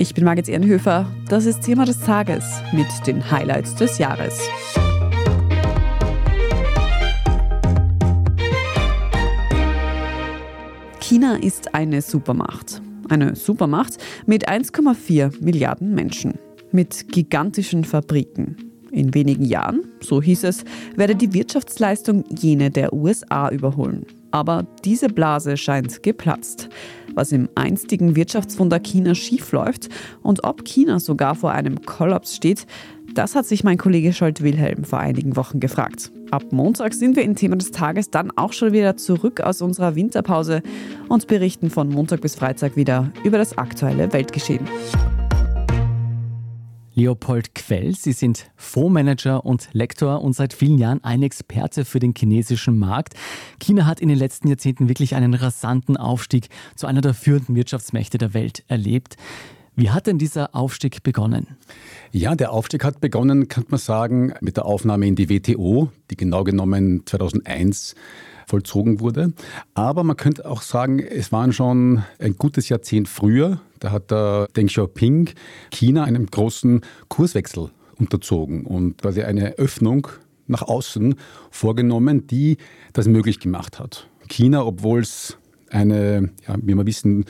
Ich bin Margit Ehrenhöfer. Das ist Thema des Tages mit den Highlights des Jahres. China ist eine Supermacht. Eine Supermacht mit 1,4 Milliarden Menschen. Mit gigantischen Fabriken. In wenigen Jahren, so hieß es, werde die Wirtschaftsleistung jene der USA überholen. Aber diese Blase scheint geplatzt. Was im einstigen Wirtschaftswunder China schiefläuft und ob China sogar vor einem Kollaps steht, das hat sich mein Kollege Scholt Wilhelm vor einigen Wochen gefragt. Ab Montag sind wir im Thema des Tages dann auch schon wieder zurück aus unserer Winterpause und berichten von Montag bis Freitag wieder über das aktuelle Weltgeschehen. Leopold Quell, Sie sind Fondsmanager und Lektor und seit vielen Jahren ein Experte für den chinesischen Markt. China hat in den letzten Jahrzehnten wirklich einen rasanten Aufstieg zu einer der führenden Wirtschaftsmächte der Welt erlebt. Wie hat denn dieser Aufstieg begonnen? Ja, der Aufstieg hat begonnen, könnte man sagen, mit der Aufnahme in die WTO, die genau genommen 2001 vollzogen wurde. Aber man könnte auch sagen, es waren schon ein gutes Jahrzehnt früher. Da hat der Deng Xiaoping China einem großen Kurswechsel unterzogen und quasi eine Öffnung nach außen vorgenommen, die das möglich gemacht hat. China, obwohl es eine, ja, wie wir wissen,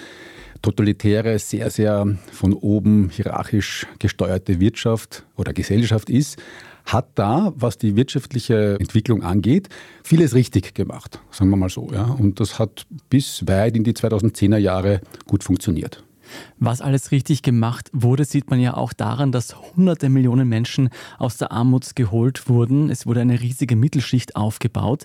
totalitäre, sehr, sehr von oben hierarchisch gesteuerte Wirtschaft oder Gesellschaft ist, hat da, was die wirtschaftliche Entwicklung angeht, vieles richtig gemacht, sagen wir mal so. Ja. Und das hat bis weit in die 2010er Jahre gut funktioniert. Was alles richtig gemacht wurde, sieht man ja auch daran, dass hunderte Millionen Menschen aus der Armut geholt wurden. Es wurde eine riesige Mittelschicht aufgebaut.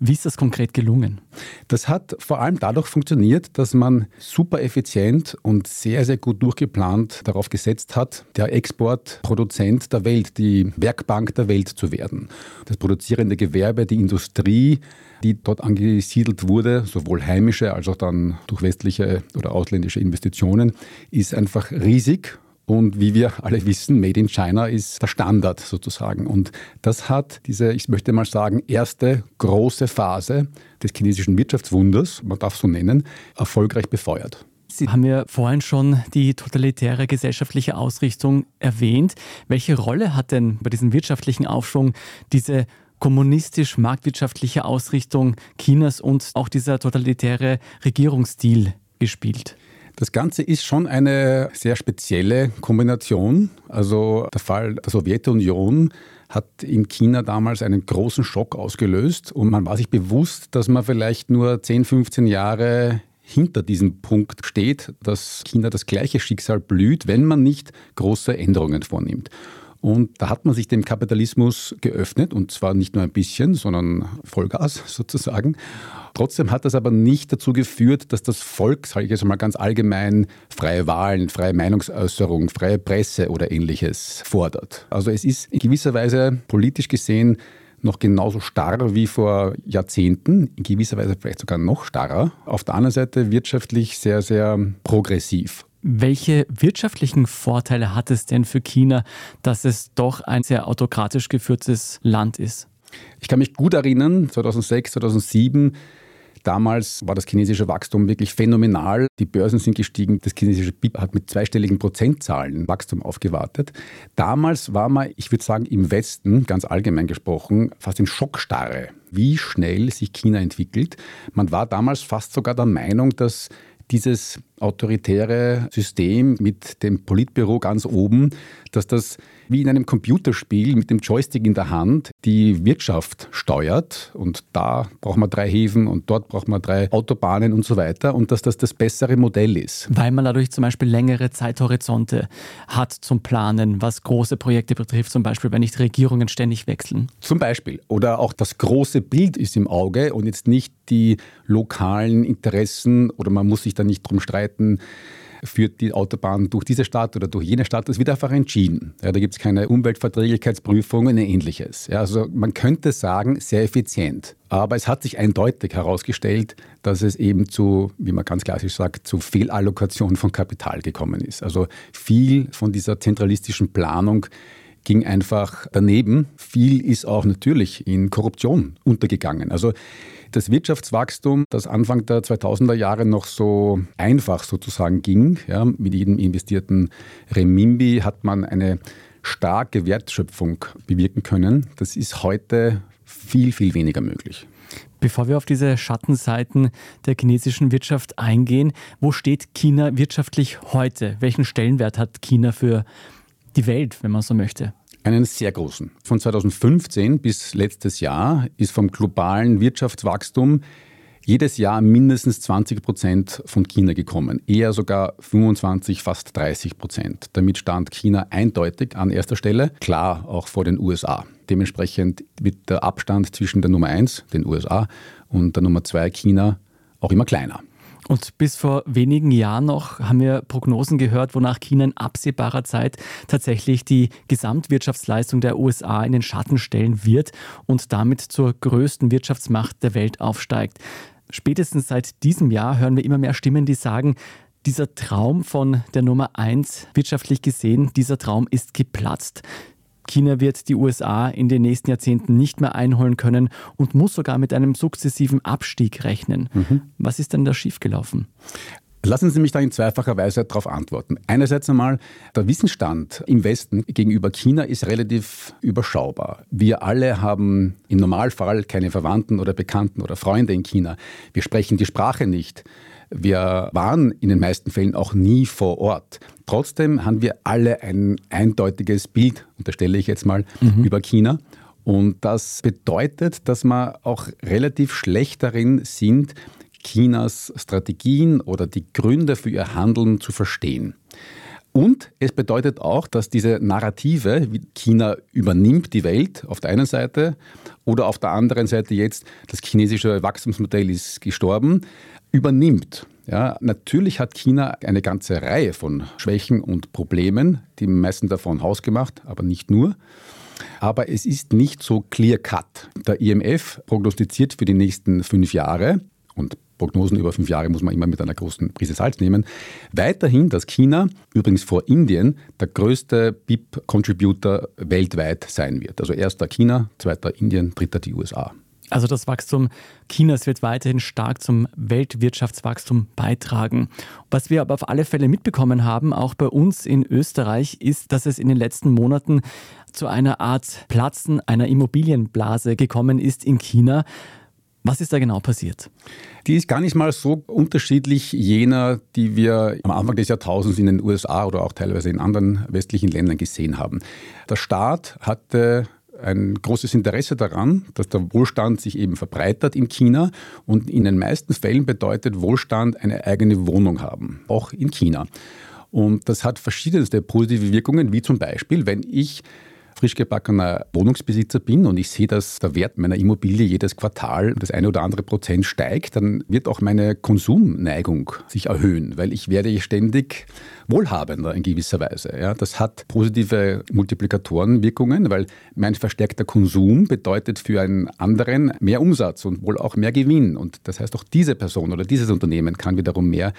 Wie ist das konkret gelungen? Das hat vor allem dadurch funktioniert, dass man super effizient und sehr, sehr gut durchgeplant darauf gesetzt hat, der Exportproduzent der Welt, die Werkbank der Welt zu werden. Das produzierende Gewerbe, die Industrie, die dort angesiedelt wurde, sowohl heimische als auch dann durch westliche oder ausländische Investitionen, ist einfach riesig und wie wir alle wissen, Made in China ist der Standard sozusagen. Und das hat diese, ich möchte mal sagen, erste große Phase des chinesischen Wirtschaftswunders, man darf so nennen, erfolgreich befeuert. Sie haben ja vorhin schon die totalitäre gesellschaftliche Ausrichtung erwähnt. Welche Rolle hat denn bei diesem wirtschaftlichen Aufschwung diese kommunistisch-marktwirtschaftliche Ausrichtung Chinas und auch dieser totalitäre Regierungsstil gespielt? Das Ganze ist schon eine sehr spezielle Kombination. Also der Fall der Sowjetunion hat in China damals einen großen Schock ausgelöst und man war sich bewusst, dass man vielleicht nur 10, 15 Jahre hinter diesem Punkt steht, dass China das gleiche Schicksal blüht, wenn man nicht große Änderungen vornimmt. Und da hat man sich dem Kapitalismus geöffnet und zwar nicht nur ein bisschen, sondern Vollgas sozusagen. Trotzdem hat das aber nicht dazu geführt, dass das Volk, sage ich jetzt mal ganz allgemein, freie Wahlen, freie Meinungsäußerung, freie Presse oder ähnliches fordert. Also es ist in gewisser Weise politisch gesehen noch genauso starr wie vor Jahrzehnten, in gewisser Weise vielleicht sogar noch starrer. Auf der anderen Seite wirtschaftlich sehr, sehr progressiv. Welche wirtschaftlichen Vorteile hat es denn für China, dass es doch ein sehr autokratisch geführtes Land ist? Ich kann mich gut erinnern, 2006, 2007, Damals war das chinesische Wachstum wirklich phänomenal. Die Börsen sind gestiegen. Das chinesische BIP hat mit zweistelligen Prozentzahlen Wachstum aufgewartet. Damals war man, ich würde sagen, im Westen, ganz allgemein gesprochen, fast in Schockstarre, wie schnell sich China entwickelt. Man war damals fast sogar der Meinung, dass dieses autoritäre System mit dem Politbüro ganz oben, dass das wie in einem Computerspiel mit dem Joystick in der Hand die Wirtschaft steuert. Und da braucht man drei Häfen und dort braucht man drei Autobahnen und so weiter. Und dass das das bessere Modell ist. Weil man dadurch zum Beispiel längere Zeithorizonte hat zum Planen, was große Projekte betrifft, zum Beispiel, wenn nicht Regierungen ständig wechseln. Zum Beispiel. Oder auch das große Bild ist im Auge und jetzt nicht die lokalen Interessen oder man muss sich da nicht drum streiten Möglichkeiten führt die Autobahn durch diese Stadt oder durch jene Stadt. Das wird einfach entschieden. Ja, da gibt es keine Umweltverträglichkeitsprüfungen und ähnliches. Ja, also man könnte sagen, sehr effizient. Aber es hat sich eindeutig herausgestellt, dass es eben zu, wie man ganz klassisch sagt, zu Fehlallokation von Kapital gekommen ist. Also viel von dieser zentralistischen Planung ging einfach daneben. Viel ist auch natürlich in Korruption untergegangen. Also das Wirtschaftswachstum, das Anfang der 2000er Jahre noch so einfach sozusagen ging, ja, mit jedem investierten Remimbi hat man eine starke Wertschöpfung bewirken können. Das ist heute viel, viel weniger möglich. Bevor wir auf diese Schattenseiten der chinesischen Wirtschaft eingehen, wo steht China wirtschaftlich heute? Welchen Stellenwert hat China für die Welt, wenn man so möchte? Einen sehr großen. Von 2015 bis letztes Jahr ist vom globalen Wirtschaftswachstum jedes Jahr mindestens 20 Prozent von China gekommen, eher sogar 25, fast 30 Prozent. Damit stand China eindeutig an erster Stelle, klar auch vor den USA. Dementsprechend wird der Abstand zwischen der Nummer 1, den USA, und der Nummer 2, China, auch immer kleiner. Und bis vor wenigen Jahren noch haben wir Prognosen gehört, wonach China in absehbarer Zeit tatsächlich die Gesamtwirtschaftsleistung der USA in den Schatten stellen wird und damit zur größten Wirtschaftsmacht der Welt aufsteigt. Spätestens seit diesem Jahr hören wir immer mehr Stimmen, die sagen, dieser Traum von der Nummer 1 wirtschaftlich gesehen, dieser Traum ist geplatzt. China wird die USA in den nächsten Jahrzehnten nicht mehr einholen können und muss sogar mit einem sukzessiven Abstieg rechnen. Mhm. Was ist denn da schiefgelaufen? Lassen Sie mich da in zweifacher Weise darauf antworten. Einerseits einmal, der Wissensstand im Westen gegenüber China ist relativ überschaubar. Wir alle haben im Normalfall keine Verwandten oder Bekannten oder Freunde in China. Wir sprechen die Sprache nicht. Wir waren in den meisten Fällen auch nie vor Ort. Trotzdem haben wir alle ein eindeutiges Bild, unterstelle ich jetzt mal, mhm. über China. Und das bedeutet, dass wir auch relativ schlecht darin sind, Chinas Strategien oder die Gründe für ihr Handeln zu verstehen. Und es bedeutet auch, dass diese Narrative, wie China übernimmt die Welt auf der einen Seite oder auf der anderen Seite jetzt, das chinesische Wachstumsmodell ist gestorben, übernimmt. Ja, natürlich hat China eine ganze Reihe von Schwächen und Problemen, die meisten davon hausgemacht, aber nicht nur. Aber es ist nicht so clear cut. Der IMF prognostiziert für die nächsten fünf Jahre und Prognosen über fünf Jahre muss man immer mit einer großen Prise Salz nehmen. Weiterhin, dass China, übrigens vor Indien, der größte BIP-Contributor weltweit sein wird. Also erster China, zweiter Indien, dritter die USA. Also das Wachstum Chinas wird weiterhin stark zum Weltwirtschaftswachstum beitragen. Was wir aber auf alle Fälle mitbekommen haben, auch bei uns in Österreich, ist, dass es in den letzten Monaten zu einer Art Platzen einer Immobilienblase gekommen ist in China. Was ist da genau passiert? Die ist gar nicht mal so unterschiedlich jener, die wir am Anfang des Jahrtausends in den USA oder auch teilweise in anderen westlichen Ländern gesehen haben. Der Staat hatte ein großes Interesse daran, dass der Wohlstand sich eben verbreitert in China und in den meisten Fällen bedeutet Wohlstand eine eigene Wohnung haben, auch in China. Und das hat verschiedenste positive Wirkungen, wie zum Beispiel, wenn ich frisch gebackener Wohnungsbesitzer bin und ich sehe, dass der Wert meiner Immobilie jedes Quartal das eine oder andere Prozent steigt, dann wird auch meine Konsumneigung sich erhöhen, weil ich werde ständig wohlhabender in gewisser Weise. Ja, das hat positive Multiplikatorenwirkungen, weil mein verstärkter Konsum bedeutet für einen anderen mehr Umsatz und wohl auch mehr Gewinn. Und das heißt, auch diese Person oder dieses Unternehmen kann wiederum mehr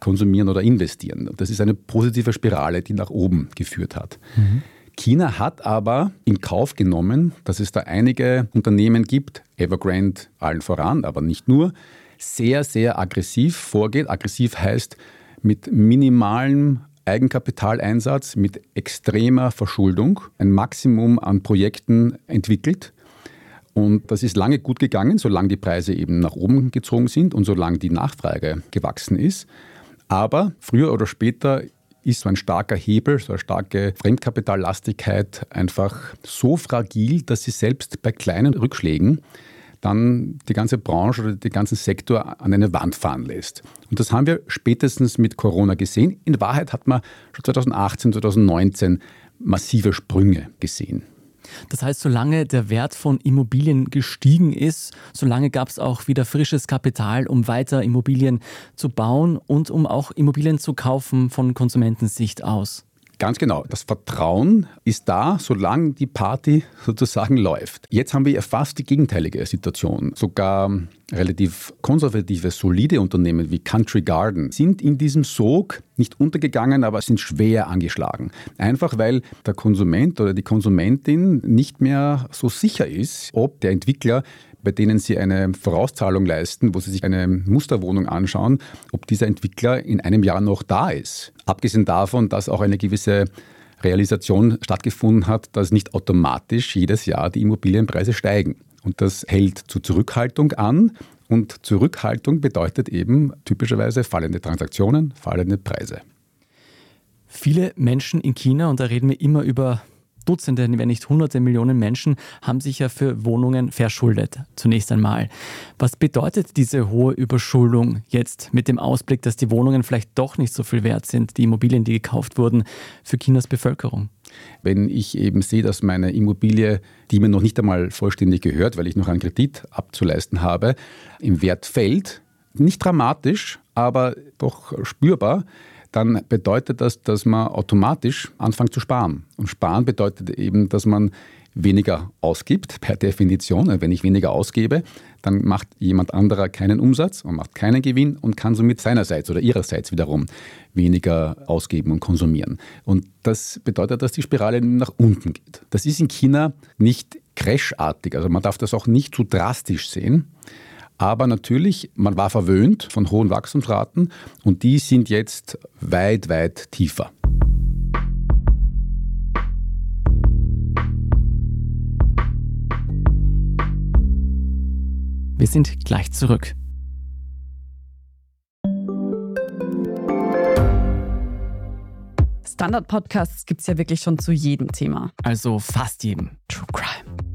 konsumieren oder investieren. Das ist eine positive Spirale, die nach oben geführt hat. Mhm. China hat aber in Kauf genommen, dass es da einige Unternehmen gibt, Evergrande allen voran, aber nicht nur, sehr, sehr aggressiv vorgeht. Aggressiv heißt mit minimalem Eigenkapitaleinsatz, mit extremer Verschuldung ein Maximum an Projekten entwickelt. Und das ist lange gut gegangen, solange die Preise eben nach oben gezogen sind und solange die Nachfrage gewachsen ist. Aber früher oder später ist so ein starker Hebel, so eine starke Fremdkapitallastigkeit einfach so fragil, dass sie selbst bei kleinen Rückschlägen dann die ganze Branche oder den ganzen Sektor an eine Wand fahren lässt. Und das haben wir spätestens mit Corona gesehen. In Wahrheit hat man schon 2018, 2019 massive Sprünge gesehen. Das heißt, solange der Wert von Immobilien gestiegen ist, solange gab es auch wieder frisches Kapital, um weiter Immobilien zu bauen und um auch Immobilien zu kaufen von Konsumentensicht aus. Ganz genau. Das Vertrauen ist da, solange die Party sozusagen läuft. Jetzt haben wir fast die gegenteilige Situation. Sogar relativ konservative, solide Unternehmen wie Country Garden sind in diesem Sog nicht untergegangen, aber sind schwer angeschlagen. Einfach weil der Konsument oder die Konsumentin nicht mehr so sicher ist, ob der Entwickler bei denen sie eine Vorauszahlung leisten, wo sie sich eine Musterwohnung anschauen, ob dieser Entwickler in einem Jahr noch da ist. Abgesehen davon, dass auch eine gewisse Realisation stattgefunden hat, dass nicht automatisch jedes Jahr die Immobilienpreise steigen. Und das hält zu Zurückhaltung an. Und Zurückhaltung bedeutet eben typischerweise fallende Transaktionen, fallende Preise. Viele Menschen in China, und da reden wir immer über Dutzende, wenn nicht hunderte Millionen Menschen haben sich ja für Wohnungen verschuldet, zunächst einmal. Was bedeutet diese hohe Überschuldung jetzt mit dem Ausblick, dass die Wohnungen vielleicht doch nicht so viel wert sind, die Immobilien, die gekauft wurden, für Chinas Bevölkerung? Wenn ich eben sehe, dass meine Immobilie, die mir noch nicht einmal vollständig gehört, weil ich noch einen Kredit abzuleisten habe, im Wert fällt, nicht dramatisch, aber doch spürbar, dann bedeutet das, dass man automatisch anfängt zu sparen. Und sparen bedeutet eben, dass man weniger ausgibt, per Definition. Wenn ich weniger ausgebe, dann macht jemand anderer keinen Umsatz und macht keinen Gewinn und kann somit seinerseits oder ihrerseits wiederum weniger ausgeben und konsumieren. Und das bedeutet, dass die Spirale nach unten geht. Das ist in China nicht crashartig, also man darf das auch nicht zu drastisch sehen. Aber natürlich, man war verwöhnt von hohen Wachstumsraten und die sind jetzt weit, weit tiefer. Wir sind gleich zurück. Standard-Podcasts gibt es ja wirklich schon zu jedem Thema. Also fast jedem. True Crime.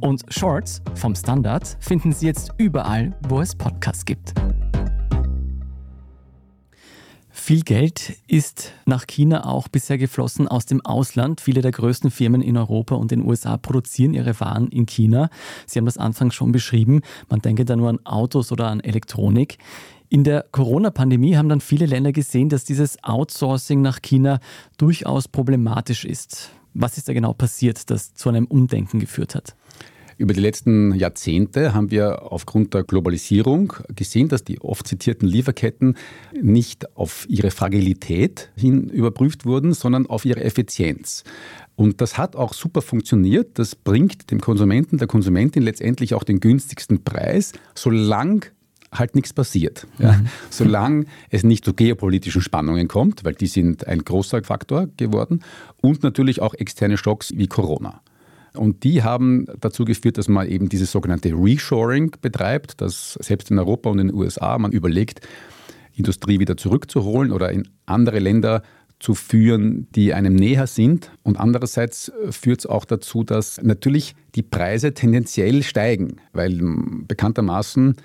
Und Shorts vom Standard finden Sie jetzt überall, wo es Podcasts gibt. Viel Geld ist nach China auch bisher geflossen aus dem Ausland. Viele der größten Firmen in Europa und den USA produzieren ihre Waren in China. Sie haben das anfangs schon beschrieben. Man denke da nur an Autos oder an Elektronik. In der Corona-Pandemie haben dann viele Länder gesehen, dass dieses Outsourcing nach China durchaus problematisch ist. Was ist da genau passiert, das zu einem Umdenken geführt hat? Über die letzten Jahrzehnte haben wir aufgrund der Globalisierung gesehen, dass die oft zitierten Lieferketten nicht auf ihre Fragilität hin überprüft wurden, sondern auf ihre Effizienz. Und das hat auch super funktioniert. Das bringt dem Konsumenten, der Konsumentin letztendlich auch den günstigsten Preis, solange halt nichts passiert. Ja. Mhm. Solange es nicht zu geopolitischen Spannungen kommt, weil die sind ein großer Faktor geworden und natürlich auch externe Schocks wie Corona. Und die haben dazu geführt, dass man eben dieses sogenannte Reshoring betreibt, dass selbst in Europa und in den USA man überlegt, Industrie wieder zurückzuholen oder in andere Länder zu führen, die einem näher sind. Und andererseits führt es auch dazu, dass natürlich die Preise tendenziell steigen, weil bekanntermaßen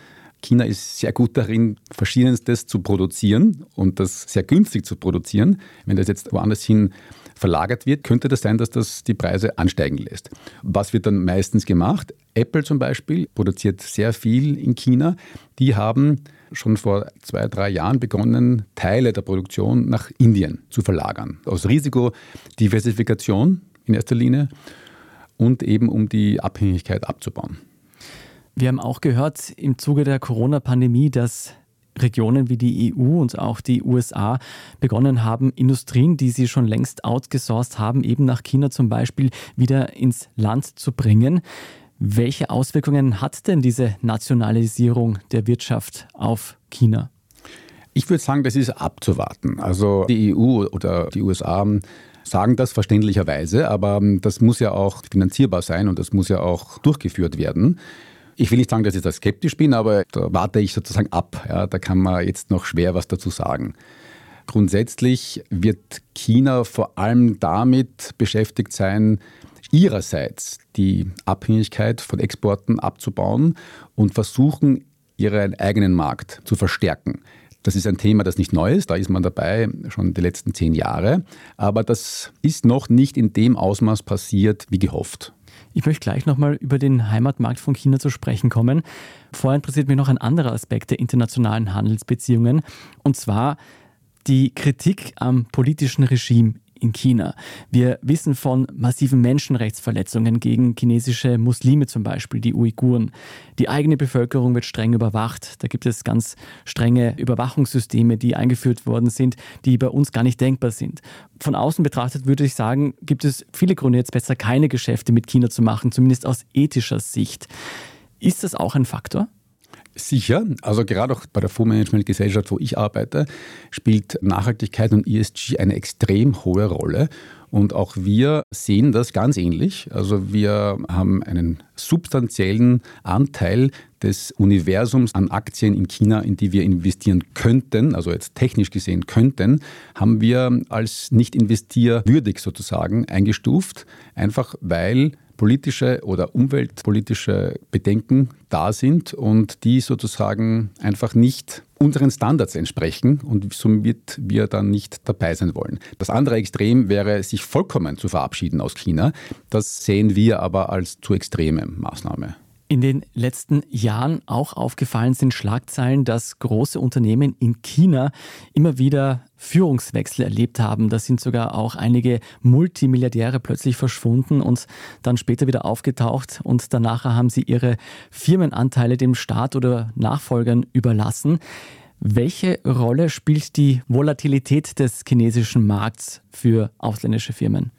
China ist sehr gut darin, Verschiedenstes zu produzieren und das sehr günstig zu produzieren. Wenn das jetzt woanders hin verlagert wird, könnte das sein, dass das die Preise ansteigen lässt. Was wird dann meistens gemacht? Apple zum Beispiel produziert sehr viel in China. Die haben schon vor zwei, drei Jahren begonnen, Teile der Produktion nach Indien zu verlagern. Aus Risikodiversifikation in erster Linie und eben um die Abhängigkeit abzubauen. Wir haben auch gehört im Zuge der Corona-Pandemie, dass Regionen wie die EU und auch die USA begonnen haben, Industrien, die sie schon längst outgesourced haben, eben nach China zum Beispiel wieder ins Land zu bringen. Welche Auswirkungen hat denn diese Nationalisierung der Wirtschaft auf China? Ich würde sagen, das ist abzuwarten. Also die EU oder die USA sagen das verständlicherweise, aber das muss ja auch finanzierbar sein und das muss ja auch durchgeführt werden. Ich will nicht sagen, dass ich da skeptisch bin, aber da warte ich sozusagen ab. Ja, da kann man jetzt noch schwer was dazu sagen. Grundsätzlich wird China vor allem damit beschäftigt sein, ihrerseits die Abhängigkeit von Exporten abzubauen und versuchen, ihren eigenen Markt zu verstärken. Das ist ein Thema, das nicht neu ist, da ist man dabei schon die letzten zehn Jahre, aber das ist noch nicht in dem Ausmaß passiert wie gehofft. Ich möchte gleich nochmal über den Heimatmarkt von China zu sprechen kommen. Vorher interessiert mich noch ein anderer Aspekt der internationalen Handelsbeziehungen, und zwar die Kritik am politischen Regime in China. Wir wissen von massiven Menschenrechtsverletzungen gegen chinesische Muslime zum Beispiel, die Uiguren. Die eigene Bevölkerung wird streng überwacht. Da gibt es ganz strenge Überwachungssysteme, die eingeführt worden sind, die bei uns gar nicht denkbar sind. Von außen betrachtet würde ich sagen, gibt es viele Gründe jetzt besser keine Geschäfte mit China zu machen, zumindest aus ethischer Sicht. Ist das auch ein Faktor? Sicher, also gerade auch bei der Fondsmanagement-Gesellschaft, wo ich arbeite, spielt Nachhaltigkeit und ESG eine extrem hohe Rolle. Und auch wir sehen das ganz ähnlich. Also wir haben einen substanziellen Anteil des Universums an Aktien in China, in die wir investieren könnten, also jetzt technisch gesehen könnten, haben wir als nicht investierwürdig sozusagen eingestuft, einfach weil politische oder umweltpolitische Bedenken da sind und die sozusagen einfach nicht unseren Standards entsprechen und somit wir dann nicht dabei sein wollen. Das andere Extrem wäre, sich vollkommen zu verabschieden aus China. Das sehen wir aber als zu extreme Maßnahme in den letzten Jahren auch aufgefallen sind Schlagzeilen, dass große Unternehmen in China immer wieder Führungswechsel erlebt haben. Da sind sogar auch einige Multimilliardäre plötzlich verschwunden und dann später wieder aufgetaucht und danach haben sie ihre Firmenanteile dem Staat oder Nachfolgern überlassen. Welche Rolle spielt die Volatilität des chinesischen Markts für ausländische Firmen?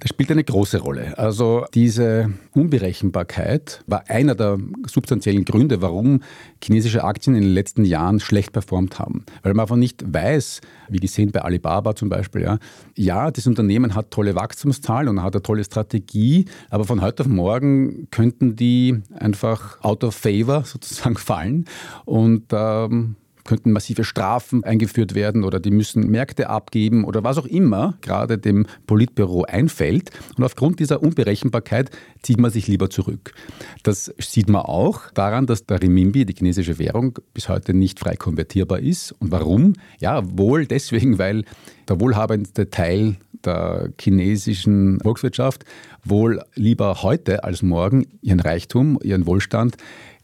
Das spielt eine große Rolle. Also diese Unberechenbarkeit war einer der substanziellen Gründe, warum chinesische Aktien in den letzten Jahren schlecht performt haben. Weil man einfach nicht weiß, wie gesehen bei Alibaba zum Beispiel, ja, ja das Unternehmen hat tolle Wachstumszahlen und hat eine tolle Strategie, aber von heute auf morgen könnten die einfach out of favor sozusagen fallen und ähm, könnten massive Strafen eingeführt werden oder die müssen Märkte abgeben oder was auch immer gerade dem Politbüro einfällt. Und aufgrund dieser Unberechenbarkeit zieht man sich lieber zurück. Das sieht man auch daran, dass der Renminbi, die chinesische Währung, bis heute nicht frei konvertierbar ist. Und warum? Ja, wohl deswegen, weil der wohlhabendste Teil der chinesischen Volkswirtschaft wohl lieber heute als morgen ihren Reichtum, ihren Wohlstand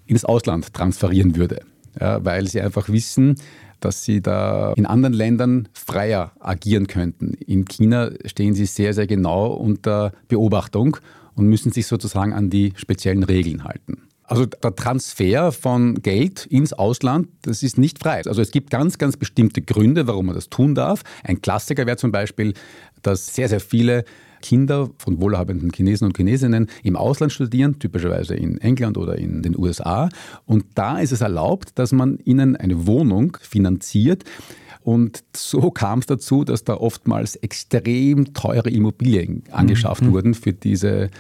ins Ausland transferieren würde ja, weil sie einfach wissen, dass sie da in anderen Ländern freier agieren könnten. In China stehen sie sehr, sehr genau unter Beobachtung und müssen sich sozusagen an die speziellen Regeln halten. Also der Transfer von Geld ins Ausland, das ist nicht frei. Also es gibt ganz, ganz bestimmte Gründe, warum man das tun darf. Ein Klassiker wäre zum Beispiel, dass sehr, sehr viele Kinder von wohlhabenden Chinesen und Chinesinnen im Ausland studieren, typischerweise in England oder in den USA. Und da ist es erlaubt, dass man ihnen eine Wohnung finanziert. Und so kam es dazu, dass da oftmals extrem teure Immobilien angeschafft mhm. wurden für diese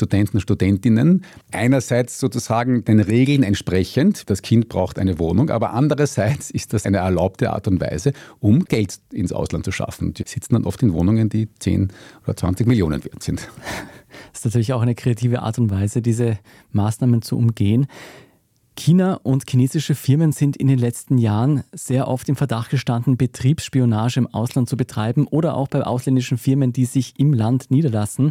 Studenten und Studentinnen. Einerseits sozusagen den Regeln entsprechend, das Kind braucht eine Wohnung, aber andererseits ist das eine erlaubte Art und Weise, um Geld ins Ausland zu schaffen. Die sitzen dann oft in Wohnungen, die 10 oder 20 Millionen wert sind. Das ist natürlich auch eine kreative Art und Weise, diese Maßnahmen zu umgehen. China und chinesische Firmen sind in den letzten Jahren sehr oft im Verdacht gestanden, Betriebsspionage im Ausland zu betreiben oder auch bei ausländischen Firmen, die sich im Land niederlassen.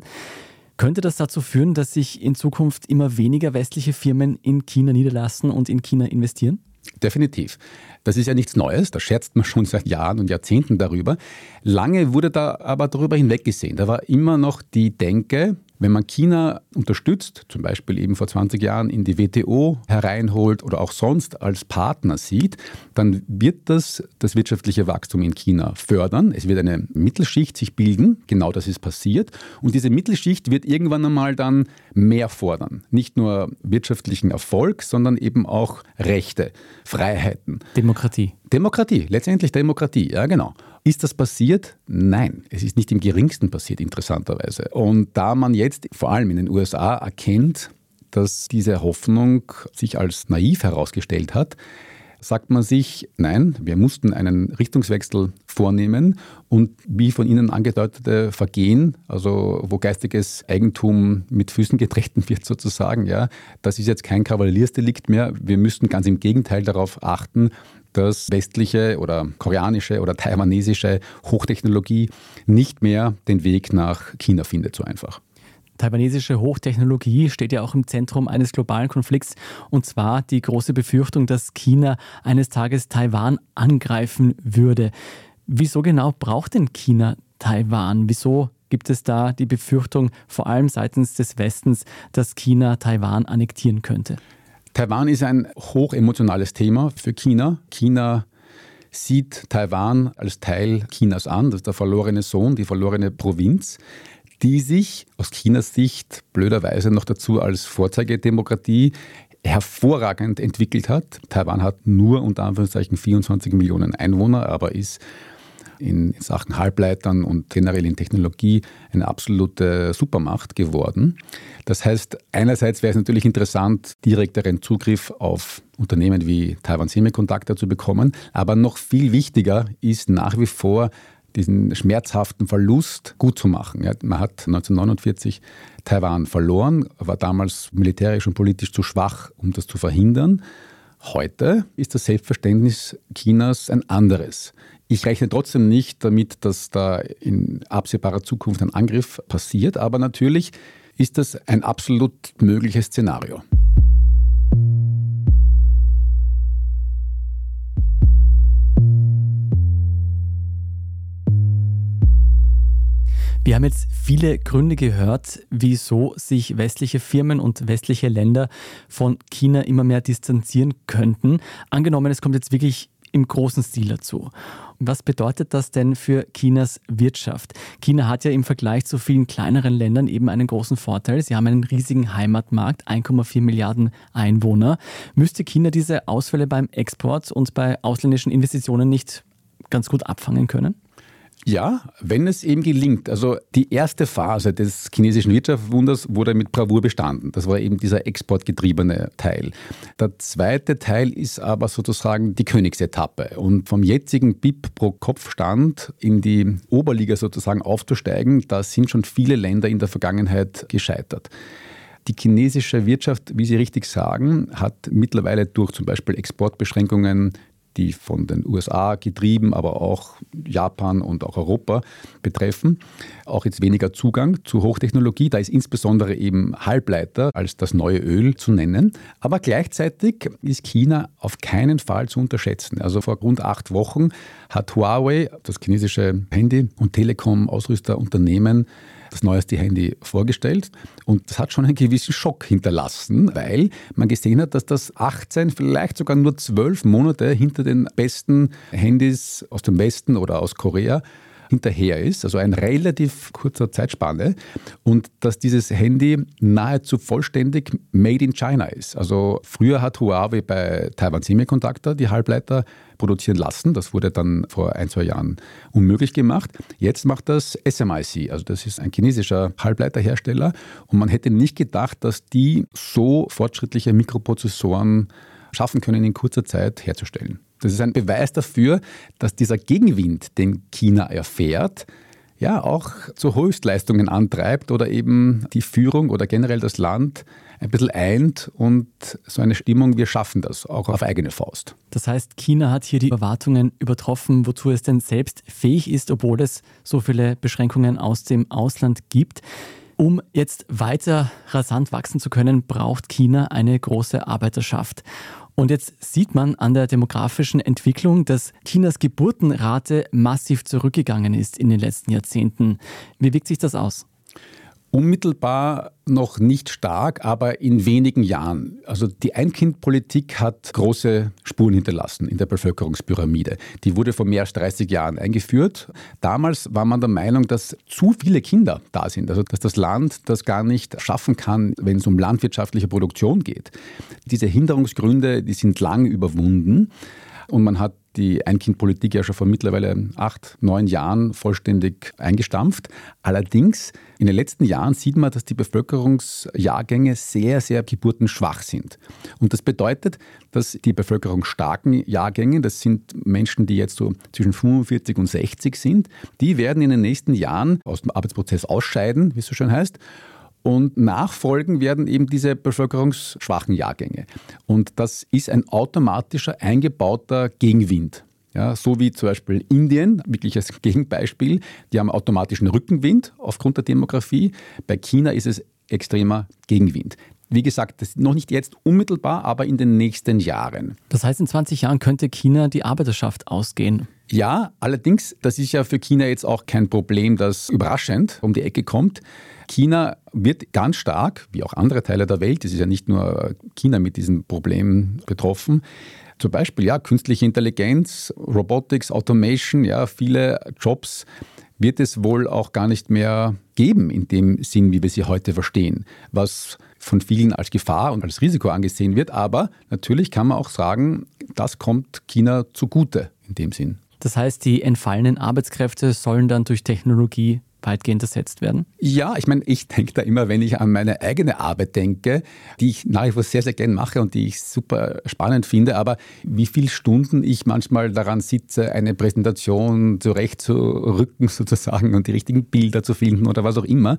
Könnte das dazu führen, dass sich in Zukunft immer weniger westliche Firmen in China niederlassen und in China investieren? Definitiv. Das ist ja nichts Neues, da scherzt man schon seit Jahren und Jahrzehnten darüber. Lange wurde da aber darüber hinweggesehen. Da war immer noch die Denke, wenn man China unterstützt, zum Beispiel eben vor 20 Jahren in die WTO hereinholt oder auch sonst als Partner sieht, dann wird das das wirtschaftliche Wachstum in China fördern. Es wird eine Mittelschicht sich bilden, genau das ist passiert. Und diese Mittelschicht wird irgendwann einmal dann mehr fordern. Nicht nur wirtschaftlichen Erfolg, sondern eben auch Rechte, Freiheiten. Demokratie. Demokratie, letztendlich Demokratie, ja genau. Ist das passiert? Nein, es ist nicht im geringsten passiert, interessanterweise. Und da man jetzt vor allem in den USA erkennt, dass diese Hoffnung sich als naiv herausgestellt hat, sagt man sich, nein, wir mussten einen Richtungswechsel vornehmen und wie von Ihnen angedeutete Vergehen, also wo geistiges Eigentum mit Füßen getreten wird sozusagen, ja, das ist jetzt kein Kavaliersdelikt mehr. Wir müssten ganz im Gegenteil darauf achten, dass westliche oder koreanische oder taiwanesische Hochtechnologie nicht mehr den Weg nach China findet, so einfach. Taiwanesische Hochtechnologie steht ja auch im Zentrum eines globalen Konflikts, und zwar die große Befürchtung, dass China eines Tages Taiwan angreifen würde. Wieso genau braucht denn China Taiwan? Wieso gibt es da die Befürchtung, vor allem seitens des Westens, dass China Taiwan annektieren könnte? Taiwan ist ein hochemotionales Thema für China. China sieht Taiwan als Teil Chinas an, das ist der verlorene Sohn, die verlorene Provinz die sich aus Chinas Sicht blöderweise noch dazu als Vorzeigedemokratie hervorragend entwickelt hat. Taiwan hat nur unter Anführungszeichen 24 Millionen Einwohner, aber ist in Sachen Halbleitern und generell in Technologie eine absolute Supermacht geworden. Das heißt, einerseits wäre es natürlich interessant, direkteren Zugriff auf Unternehmen wie Taiwan Semiconductor zu bekommen, aber noch viel wichtiger ist nach wie vor diesen schmerzhaften Verlust gut zu machen. Man hat 1949 Taiwan verloren, war damals militärisch und politisch zu schwach, um das zu verhindern. Heute ist das Selbstverständnis Chinas ein anderes. Ich rechne trotzdem nicht damit, dass da in absehbarer Zukunft ein Angriff passiert, aber natürlich ist das ein absolut mögliches Szenario. Wir haben jetzt viele Gründe gehört, wieso sich westliche Firmen und westliche Länder von China immer mehr distanzieren könnten. Angenommen, es kommt jetzt wirklich im großen Stil dazu. Was bedeutet das denn für Chinas Wirtschaft? China hat ja im Vergleich zu vielen kleineren Ländern eben einen großen Vorteil. Sie haben einen riesigen Heimatmarkt, 1,4 Milliarden Einwohner. Müsste China diese Ausfälle beim Export und bei ausländischen Investitionen nicht ganz gut abfangen können? Ja, wenn es eben gelingt. Also die erste Phase des chinesischen Wirtschaftswunders wurde mit Bravour bestanden. Das war eben dieser exportgetriebene Teil. Der zweite Teil ist aber sozusagen die Königsetappe. Und vom jetzigen BIP pro Kopfstand in die Oberliga sozusagen aufzusteigen, da sind schon viele Länder in der Vergangenheit gescheitert. Die chinesische Wirtschaft, wie Sie richtig sagen, hat mittlerweile durch zum Beispiel Exportbeschränkungen die von den USA getrieben, aber auch Japan und auch Europa betreffen, auch jetzt weniger Zugang zu Hochtechnologie. Da ist insbesondere eben Halbleiter als das neue Öl zu nennen. Aber gleichzeitig ist China auf keinen Fall zu unterschätzen. Also vor rund acht Wochen hat Huawei, das chinesische Handy- und Telekom-Ausrüsterunternehmen, das neueste Handy vorgestellt. Und das hat schon einen gewissen Schock hinterlassen, weil man gesehen hat, dass das 18, vielleicht sogar nur 12 Monate hinter den besten Handys aus dem Westen oder aus Korea hinterher ist, also ein relativ kurzer Zeitspanne und dass dieses Handy nahezu vollständig made in China ist. Also früher hat Huawei bei Taiwan Semiconductor die Halbleiter produzieren lassen. Das wurde dann vor ein, zwei Jahren unmöglich gemacht. Jetzt macht das SMIC, also das ist ein chinesischer Halbleiterhersteller und man hätte nicht gedacht, dass die so fortschrittliche Mikroprozessoren schaffen können, in kurzer Zeit herzustellen. Das ist ein Beweis dafür, dass dieser Gegenwind, den China erfährt, ja auch zu Höchstleistungen antreibt oder eben die Führung oder generell das Land ein bisschen eint und so eine Stimmung, wir schaffen das auch auf eigene Faust. Das heißt, China hat hier die Erwartungen übertroffen, wozu es denn selbst fähig ist, obwohl es so viele Beschränkungen aus dem Ausland gibt. Um jetzt weiter rasant wachsen zu können, braucht China eine große Arbeiterschaft. Und jetzt sieht man an der demografischen Entwicklung, dass Chinas Geburtenrate massiv zurückgegangen ist in den letzten Jahrzehnten. Wie wirkt sich das aus? Unmittelbar noch nicht stark, aber in wenigen Jahren. Also die Ein-Kind-Politik hat große Spuren hinterlassen in der Bevölkerungspyramide. Die wurde vor mehr als 30 Jahren eingeführt. Damals war man der Meinung, dass zu viele Kinder da sind, also dass das Land das gar nicht schaffen kann, wenn es um landwirtschaftliche Produktion geht. Diese Hinderungsgründe, die sind lang überwunden. Und man hat die Ein-Kind-Politik ja schon vor mittlerweile acht, neun Jahren vollständig eingestampft. Allerdings in den letzten Jahren sieht man, dass die Bevölkerungsjahrgänge sehr, sehr geburtenschwach sind. Und das bedeutet, dass die bevölkerungsstarken Jahrgänge, das sind Menschen, die jetzt so zwischen 45 und 60 sind, die werden in den nächsten Jahren aus dem Arbeitsprozess ausscheiden, wie es so schön heißt. Und nachfolgen werden eben diese bevölkerungsschwachen Jahrgänge. Und das ist ein automatischer, eingebauter Gegenwind. Ja, so wie zum Beispiel Indien, wirklich als Gegenbeispiel, die haben automatischen Rückenwind aufgrund der Demografie. Bei China ist es extremer Gegenwind. Wie gesagt, das ist noch nicht jetzt unmittelbar, aber in den nächsten Jahren. Das heißt, in 20 Jahren könnte China die Arbeiterschaft ausgehen. Ja, allerdings, das ist ja für China jetzt auch kein Problem, das überraschend um die Ecke kommt. China wird ganz stark, wie auch andere Teile der Welt, es ist ja nicht nur China mit diesem Problem betroffen, zum Beispiel ja, künstliche Intelligenz, Robotics, Automation, ja, viele Jobs wird es wohl auch gar nicht mehr geben in dem Sinn, wie wir sie heute verstehen, was von vielen als Gefahr und als Risiko angesehen wird. Aber natürlich kann man auch sagen, das kommt China zugute in dem Sinn. Das heißt, die entfallenen Arbeitskräfte sollen dann durch Technologie weitgehend ersetzt werden? Ja, ich meine, ich denke da immer, wenn ich an meine eigene Arbeit denke, die ich nach wie vor sehr, sehr gern mache und die ich super spannend finde, aber wie viele Stunden ich manchmal daran sitze, eine Präsentation zurechtzurücken sozusagen und die richtigen Bilder zu finden oder was auch immer,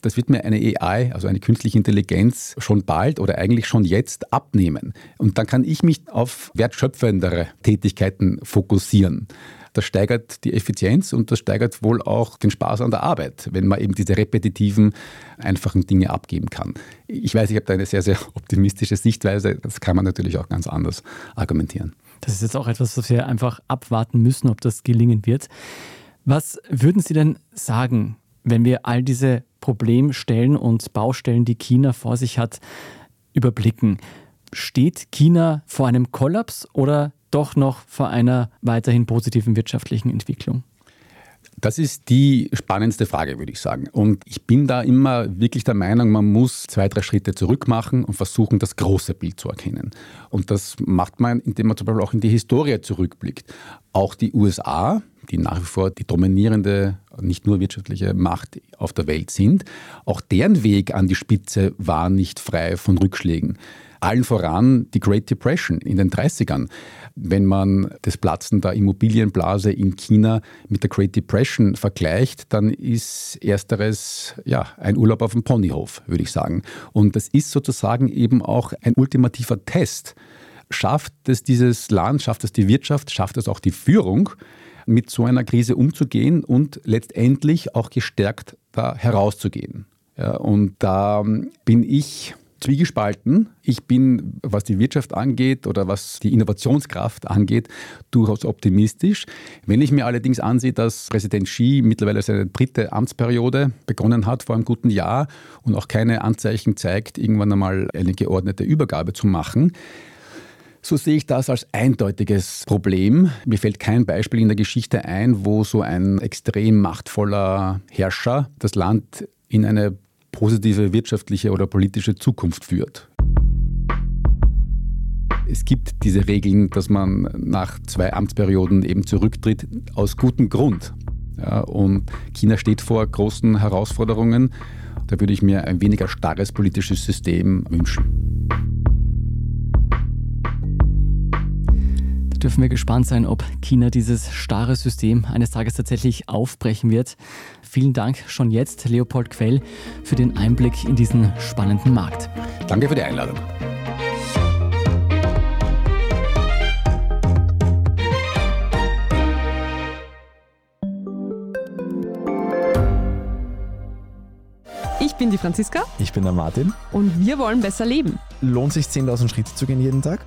das wird mir eine AI, also eine künstliche Intelligenz, schon bald oder eigentlich schon jetzt abnehmen. Und dann kann ich mich auf wertschöpfendere Tätigkeiten fokussieren. Das steigert die Effizienz und das steigert wohl auch den Spaß an der Arbeit, wenn man eben diese repetitiven, einfachen Dinge abgeben kann. Ich weiß, ich habe da eine sehr, sehr optimistische Sichtweise. Das kann man natürlich auch ganz anders argumentieren. Das ist jetzt auch etwas, was wir einfach abwarten müssen, ob das gelingen wird. Was würden Sie denn sagen, wenn wir all diese Problemstellen und Baustellen, die China vor sich hat, überblicken? Steht China vor einem Kollaps oder doch noch vor einer weiterhin positiven wirtschaftlichen Entwicklung? Das ist die spannendste Frage, würde ich sagen. Und ich bin da immer wirklich der Meinung, man muss zwei, drei Schritte zurück machen und versuchen, das große Bild zu erkennen. Und das macht man, indem man zum Beispiel auch in die Historie zurückblickt. Auch die USA, die nach wie vor die dominierende, nicht nur wirtschaftliche Macht auf der Welt sind, auch deren Weg an die Spitze war nicht frei von Rückschlägen. Allen voran die Great Depression in den 30ern. Wenn man das Platzen der Immobilienblase in China mit der Great Depression vergleicht, dann ist ersteres ja, ein Urlaub auf dem Ponyhof, würde ich sagen. Und das ist sozusagen eben auch ein ultimativer Test. Schafft es dieses Land, schafft es die Wirtschaft, schafft es auch die Führung, mit so einer Krise umzugehen und letztendlich auch gestärkt da herauszugehen. Ja, und da bin ich zwiegespalten. Ich bin, was die Wirtschaft angeht oder was die Innovationskraft angeht, durchaus optimistisch. Wenn ich mir allerdings ansehe, dass Präsident Xi mittlerweile seine dritte Amtsperiode begonnen hat vor einem guten Jahr und auch keine Anzeichen zeigt, irgendwann einmal eine geordnete Übergabe zu machen, so sehe ich das als eindeutiges Problem. Mir fällt kein Beispiel in der Geschichte ein, wo so ein extrem machtvoller Herrscher das Land in eine positive wirtschaftliche oder politische Zukunft führt. Es gibt diese Regeln, dass man nach zwei Amtsperioden eben zurücktritt, aus gutem Grund. Ja, und China steht vor großen Herausforderungen. Da würde ich mir ein weniger starres politisches System wünschen. Dürfen wir gespannt sein, ob China dieses starre System eines Tages tatsächlich aufbrechen wird. Vielen Dank schon jetzt, Leopold Quell, für den Einblick in diesen spannenden Markt. Danke für die Einladung. Ich bin die Franziska. Ich bin der Martin. Und wir wollen besser leben. Lohnt sich 10.000 Schritte zu gehen jeden Tag?